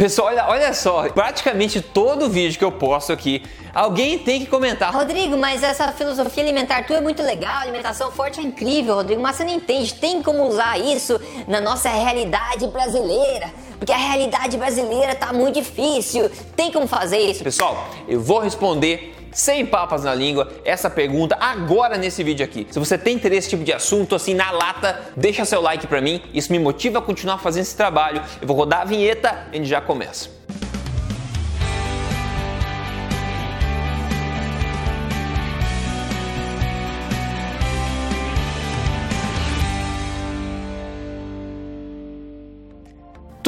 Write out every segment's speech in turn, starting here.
Pessoal, olha, olha só, praticamente todo vídeo que eu posto aqui, alguém tem que comentar. Rodrigo, mas essa filosofia alimentar tua é muito legal, alimentação forte é incrível, Rodrigo, mas você não entende, tem como usar isso na nossa realidade brasileira. Porque a realidade brasileira tá muito difícil. Tem como fazer isso? Pessoal, eu vou responder sem papas na língua, essa pergunta agora nesse vídeo aqui. Se você tem interesse nesse tipo de assunto, assim, na lata, deixa seu like pra mim, isso me motiva a continuar fazendo esse trabalho. Eu vou rodar a vinheta e a gente já começa.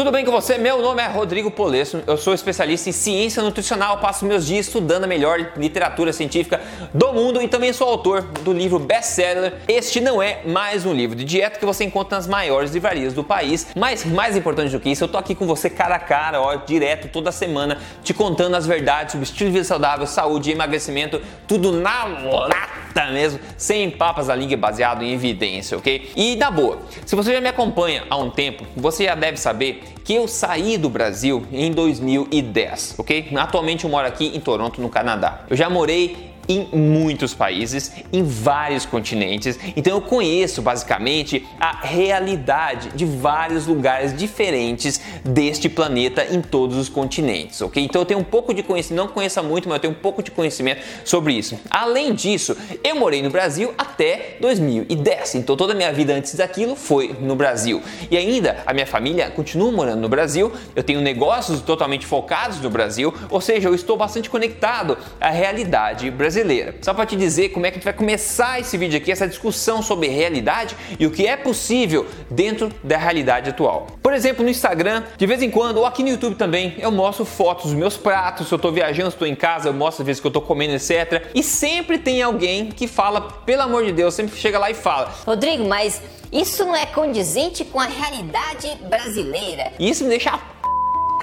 Tudo bem com você? Meu nome é Rodrigo Polesso, eu sou especialista em ciência nutricional, passo meus dias estudando a melhor literatura científica do mundo e também sou autor do livro best-seller. Este não é mais um livro de dieta que você encontra nas maiores livrarias do país, mas mais importante do que isso, eu tô aqui com você cara a cara, ó, direto toda semana, te contando as verdades sobre estilo de vida saudável, saúde emagrecimento, tudo na lata mesmo, sem papas da língua baseado em evidência, ok? E na boa, se você já me acompanha há um tempo, você já deve saber que eu saí do Brasil em 2010, ok? Atualmente eu moro aqui em Toronto, no Canadá. Eu já morei em muitos países, em vários continentes. Então eu conheço basicamente a realidade de vários lugares diferentes deste planeta em todos os continentes, ok? Então eu tenho um pouco de conhecimento, não conheço muito, mas eu tenho um pouco de conhecimento sobre isso. Além disso, eu morei no Brasil até 2010, então toda a minha vida antes daquilo foi no Brasil. E ainda a minha família continua morando no Brasil, eu tenho negócios totalmente focados no Brasil, ou seja, eu estou bastante conectado à realidade brasileira brasileira. Só para te dizer como é que a gente vai começar esse vídeo aqui, essa discussão sobre realidade e o que é possível dentro da realidade atual. Por exemplo, no Instagram, de vez em quando, ou aqui no YouTube também, eu mostro fotos dos meus pratos, se eu estou viajando, se estou em casa, eu mostro às vezes que eu estou comendo, etc. E sempre tem alguém que fala, pelo amor de Deus, sempre chega lá e fala: Rodrigo, mas isso não é condizente com a realidade brasileira. Isso me deixa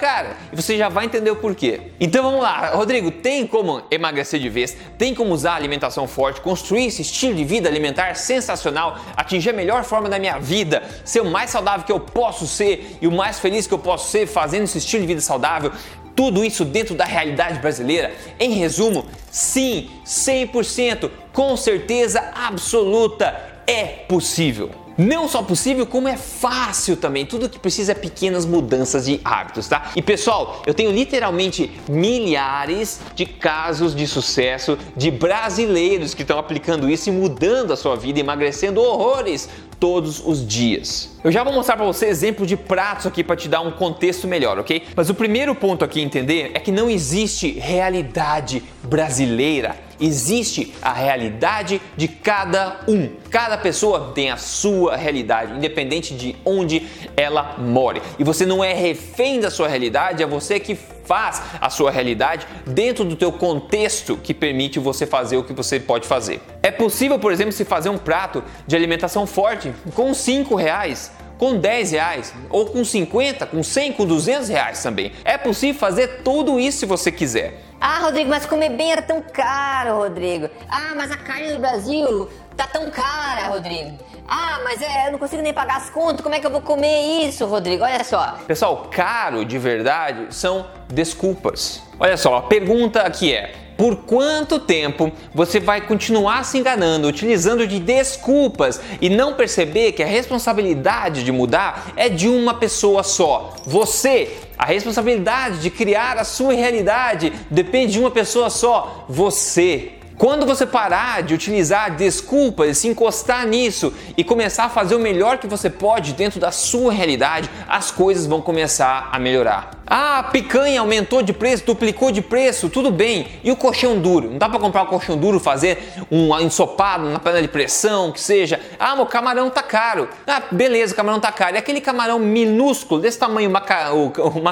cara. E você já vai entender o porquê. Então vamos lá, Rodrigo, tem como emagrecer de vez? Tem como usar alimentação forte, construir esse estilo de vida alimentar sensacional, atingir a melhor forma da minha vida, ser o mais saudável que eu posso ser e o mais feliz que eu posso ser fazendo esse estilo de vida saudável? Tudo isso dentro da realidade brasileira? Em resumo, sim, 100%, com certeza absoluta, é possível. Não só possível, como é fácil também. Tudo que precisa é pequenas mudanças de hábitos, tá? E pessoal, eu tenho literalmente milhares de casos de sucesso de brasileiros que estão aplicando isso e mudando a sua vida, emagrecendo horrores todos os dias. Eu já vou mostrar para você exemplos de pratos aqui para te dar um contexto melhor, ok? Mas o primeiro ponto aqui a entender é que não existe realidade brasileira existe a realidade de cada um. Cada pessoa tem a sua realidade, independente de onde ela more. E você não é refém da sua realidade, é você que faz a sua realidade dentro do teu contexto que permite você fazer o que você pode fazer. É possível, por exemplo, se fazer um prato de alimentação forte com 5 reais com 10 reais, ou com 50, com 100, com 200 reais também. É possível fazer tudo isso se você quiser. Ah, Rodrigo, mas comer bem era tão caro, Rodrigo. Ah, mas a carne do Brasil tá tão cara, Rodrigo. Ah, mas é, eu não consigo nem pagar as contas, como é que eu vou comer isso, Rodrigo? Olha só. Pessoal, caro de verdade são desculpas. Olha só, a pergunta aqui é: por quanto tempo você vai continuar se enganando, utilizando de desculpas e não perceber que a responsabilidade de mudar é de uma pessoa só? Você. A responsabilidade de criar a sua realidade depende de uma pessoa só, você. Quando você parar de utilizar desculpas e se encostar nisso e começar a fazer o melhor que você pode dentro da sua realidade, as coisas vão começar a melhorar. Ah, a picanha aumentou de preço, duplicou de preço, tudo bem. E o colchão duro? Não dá para comprar um colchão duro, fazer um ensopado na panela de pressão, que seja. Ah, o camarão tá caro. Ah, beleza, o camarão tá caro. E aquele camarão minúsculo, desse tamanho, o, o,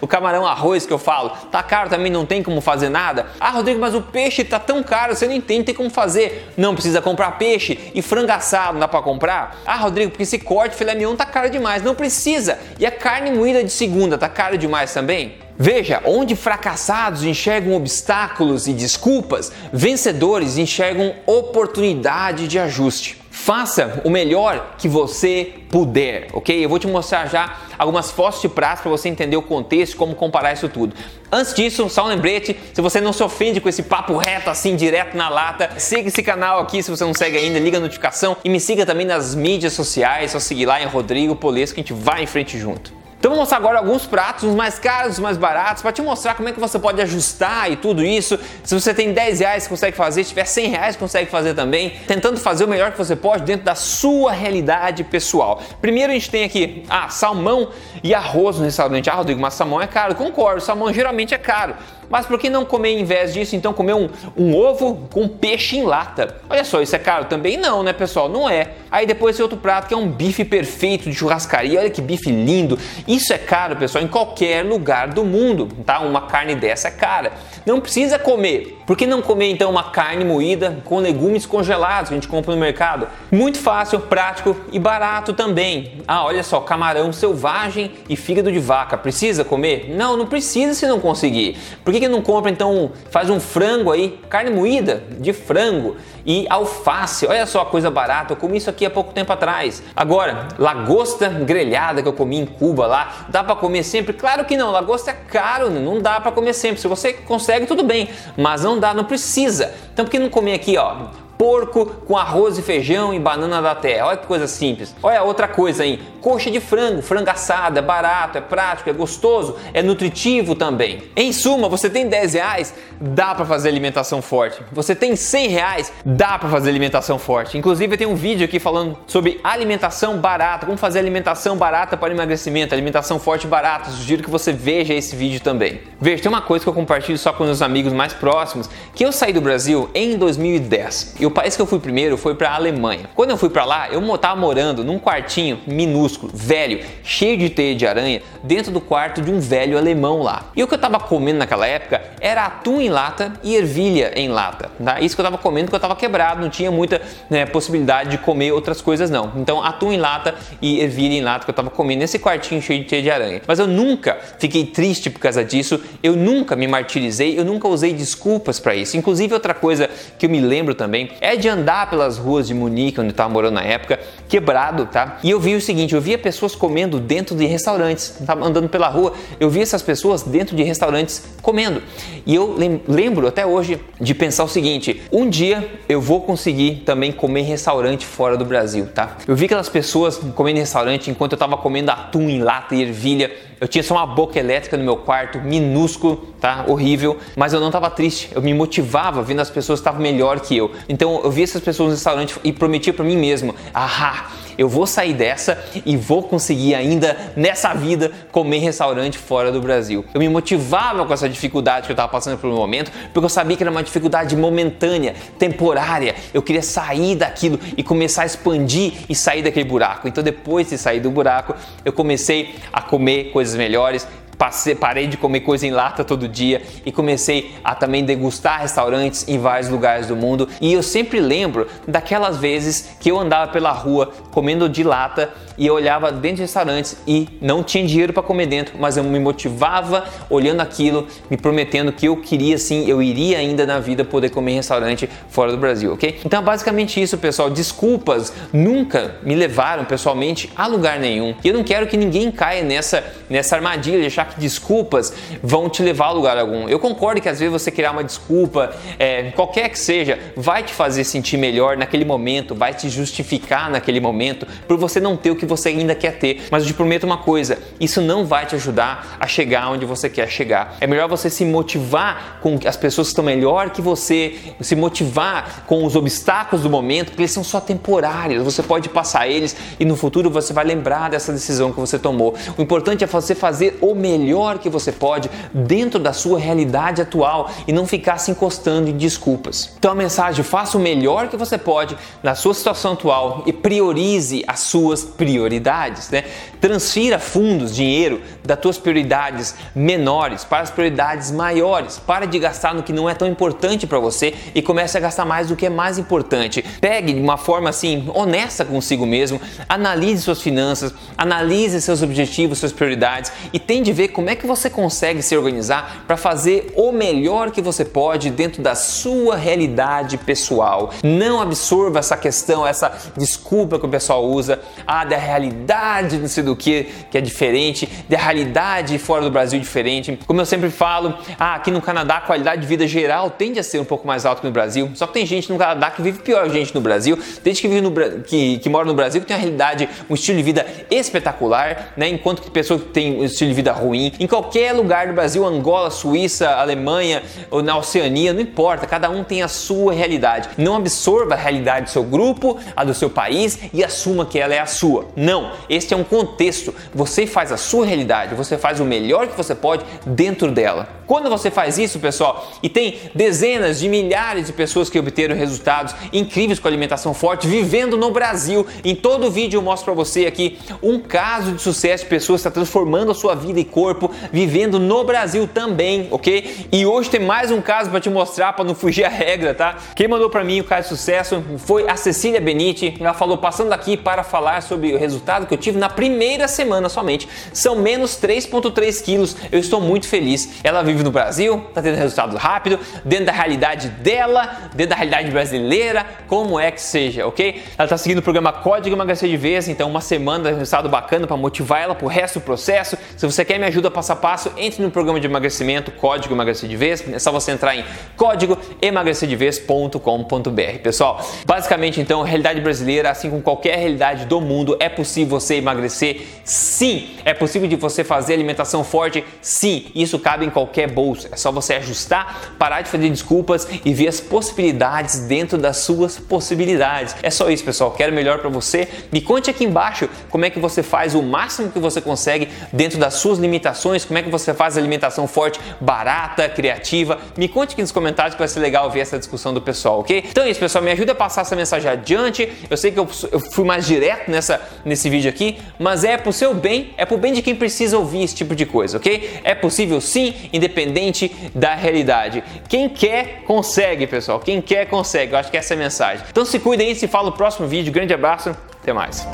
o camarão arroz que eu falo, tá caro também, não tem como fazer nada. Ah, Rodrigo, mas o peixe tá tão caro, você não entende, tem como fazer. Não precisa comprar peixe e frango assado, não dá para comprar? Ah, Rodrigo, porque esse corte filé mignon tá caro demais. Não precisa. E a carne moída de segunda tá caro demais também? Veja, onde fracassados enxergam obstáculos e desculpas, vencedores enxergam oportunidade de ajuste. Faça o melhor que você puder, ok? Eu vou te mostrar já algumas fotos de prazo para você entender o contexto, como comparar isso tudo. Antes disso, só um lembrete, se você não se ofende com esse papo reto assim, direto na lata, siga esse canal aqui se você não segue ainda, liga a notificação e me siga também nas mídias sociais, só seguir lá em Rodrigo Polesco que a gente vai em frente junto. Então vou mostrar agora alguns pratos, os mais caros, os mais baratos, para te mostrar como é que você pode ajustar e tudo isso. Se você tem 10 reais, consegue fazer, se tiver 100 reais, consegue fazer também, tentando fazer o melhor que você pode dentro da sua realidade pessoal. Primeiro a gente tem aqui, ah, salmão e arroz no restaurante. Ah, Rodrigo, mas salmão é caro. Concordo, salmão geralmente é caro. Mas por que não comer em vez disso, então comer um, um ovo com peixe em lata? Olha só, isso é caro? Também não, né, pessoal? Não é. Aí depois tem outro prato que é um bife perfeito de churrascaria. Olha que bife lindo. Isso é caro, pessoal, em qualquer lugar do mundo, tá? Uma carne dessa é cara. Não precisa comer. Por que não comer então uma carne moída com legumes congelados que a gente compra no mercado? Muito fácil, prático e barato também. Ah, olha só, camarão selvagem e fígado de vaca. Precisa comer? Não, não precisa se não conseguir. Por que não compra então, faz um frango aí, carne moída de frango e alface? Olha só coisa barata, eu comi isso aqui há pouco tempo atrás. Agora, lagosta grelhada que eu comi em Cuba lá, dá para comer sempre? Claro que não, lagosta é caro, não dá para comer sempre. Se você consegue, tudo bem, mas não dá, não precisa. Então por que não comer aqui, ó, porco com arroz e feijão e banana da terra. Olha que coisa simples. Olha outra coisa aí, coxa de frango, frango assado, é barato, é prático, é gostoso, é nutritivo também. Em suma, você tem 10 reais, dá para fazer alimentação forte. Você tem 100 reais, dá para fazer alimentação forte. Inclusive, tenho um vídeo aqui falando sobre alimentação barata, como fazer alimentação barata para emagrecimento, alimentação forte barata. Sugiro que você veja esse vídeo também. Veja, tem uma coisa que eu compartilho só com os amigos mais próximos, que eu saí do Brasil em 2010. Eu o país que eu fui primeiro foi para a Alemanha. Quando eu fui para lá, eu estava morando num quartinho minúsculo, velho, cheio de teia de aranha, dentro do quarto de um velho alemão lá. E o que eu estava comendo naquela época era atum em lata e ervilha em lata. Tá? Isso que eu estava comendo porque eu estava quebrado, não tinha muita né, possibilidade de comer outras coisas não. Então atum em lata e ervilha em lata que eu estava comendo nesse quartinho cheio de teia de aranha. Mas eu nunca fiquei triste por causa disso, eu nunca me martirizei, eu nunca usei desculpas para isso. Inclusive outra coisa que eu me lembro também é de andar pelas ruas de Munique, onde eu estava morando na época, quebrado, tá? E eu vi o seguinte, eu via pessoas comendo dentro de restaurantes, estava andando pela rua, eu via essas pessoas dentro de restaurantes comendo. E eu lembro até hoje de pensar o seguinte, um dia eu vou conseguir também comer em restaurante fora do Brasil, tá? Eu vi aquelas pessoas comendo em restaurante enquanto eu estava comendo atum em lata e ervilha, eu tinha só uma boca elétrica no meu quarto, minúsculo, tá? Horrível, mas eu não estava triste. Eu me motivava vendo as pessoas que estavam melhor que eu. Então eu vi essas pessoas no restaurante e prometia para mim mesmo: "Ah, eu vou sair dessa e vou conseguir ainda nessa vida comer em restaurante fora do Brasil. Eu me motivava com essa dificuldade que eu estava passando pelo momento, porque eu sabia que era uma dificuldade momentânea, temporária. Eu queria sair daquilo e começar a expandir e sair daquele buraco. Então depois de sair do buraco, eu comecei a comer coisas melhores, passei, parei de comer coisa em lata todo dia e comecei a também degustar restaurantes em vários lugares do mundo. E eu sempre lembro daquelas vezes que eu andava pela rua comendo de lata e eu olhava dentro de restaurantes e não tinha dinheiro para comer dentro, mas eu me motivava olhando aquilo, me prometendo que eu queria sim, eu iria ainda na vida poder comer em restaurante fora do Brasil, ok? Então, basicamente isso, pessoal. Desculpas nunca me levaram pessoalmente a lugar nenhum. E eu não quero que ninguém caia nessa, nessa armadilha de achar que desculpas vão te levar a lugar algum. Eu concordo que às vezes você criar uma desculpa, é, qualquer que seja, vai te fazer sentir melhor naquele momento, vai te justificar naquele momento por você não ter o que você ainda quer ter. Mas eu te prometo uma coisa: isso não vai te ajudar a chegar onde você quer chegar. É melhor você se motivar com as pessoas que estão melhor que você, se motivar com os obstáculos do momento, porque eles são só temporários. Você pode passar eles e no futuro você vai lembrar dessa decisão que você tomou. O importante é você fazer o melhor que você pode dentro da sua realidade atual e não ficar se encostando em desculpas. Então a mensagem: faça o melhor que você pode na sua situação atual e priorize as suas prioridades prioridades, né? Transfira fundos, dinheiro das tuas prioridades menores para as prioridades maiores. Para de gastar no que não é tão importante para você e comece a gastar mais do que é mais importante. Pegue de uma forma assim honesta consigo mesmo, analise suas finanças, analise seus objetivos, suas prioridades e tente ver como é que você consegue se organizar para fazer o melhor que você pode dentro da sua realidade pessoal. Não absorva essa questão, essa desculpa que o pessoal usa, ah, da realidade não sei do que, que é diferente, da realidade fora do Brasil diferente. Como eu sempre falo, ah, aqui no Canadá a qualidade de vida geral tende a ser um pouco mais alta que no Brasil, só que tem gente no Canadá que vive pior que gente no Brasil, tem gente que vive no que, que mora no Brasil que tem uma realidade, um estilo de vida espetacular, né? Enquanto que pessoas que têm um estilo de vida ruim, em qualquer lugar do Brasil, Angola, Suíça, Alemanha ou na Oceania, não importa, cada um tem a sua realidade. Não absorva a realidade do seu grupo, a do seu país e assuma que ela é a sua. Não, este é um contexto. Você faz a sua realidade, você faz o melhor que você pode dentro dela. Quando você faz isso, pessoal, e tem dezenas de milhares de pessoas que obteram resultados incríveis com alimentação forte vivendo no Brasil, em todo vídeo eu mostro para você aqui um caso de sucesso de pessoas que está transformando a sua vida e corpo vivendo no Brasil também, ok? E hoje tem mais um caso para te mostrar para não fugir a regra, tá? Quem mandou para mim o caso de sucesso foi a Cecília Benite. Ela falou passando aqui para falar sobre o resultado que eu tive na primeira semana somente. São menos 3,3 quilos. Eu estou muito feliz. Ela vive no Brasil, está tendo resultado rápido, dentro da realidade dela, dentro da realidade brasileira, como é que seja, ok? Ela está seguindo o programa Código Emagrecer de Vez, então uma semana de resultado bacana para motivar ela para o resto do processo. Se você quer me ajuda passo a passo, entre no programa de emagrecimento Código Emagrecer de Vez. É só você entrar em códigoemagrecerdevez.com.br. Pessoal, basicamente então, realidade brasileira, assim como qualquer realidade do mundo, é possível você emagrecer? Sim. É possível de você fazer alimentação forte? Sim. Isso cabe em qualquer bolso. É só você ajustar, parar de fazer desculpas e ver as possibilidades dentro das suas possibilidades. É só isso, pessoal. Quero melhor para você. Me conte aqui embaixo como é que você faz o máximo que você consegue dentro das suas limitações, como é que você faz alimentação forte, barata, criativa. Me conte aqui nos comentários que vai ser legal ver essa discussão do pessoal, ok? Então é isso, pessoal. Me ajuda a passar essa mensagem adiante. Eu sei que eu, eu fui mais direto nessa, nesse vídeo aqui, mas é pro seu bem, é pro bem de quem precisa ouvir esse tipo de coisa, ok? É possível sim, independente da realidade. Quem quer, consegue, pessoal. Quem quer, consegue. Eu acho que essa é a mensagem. Então se cuidem e se fala no próximo vídeo. Grande abraço, até mais.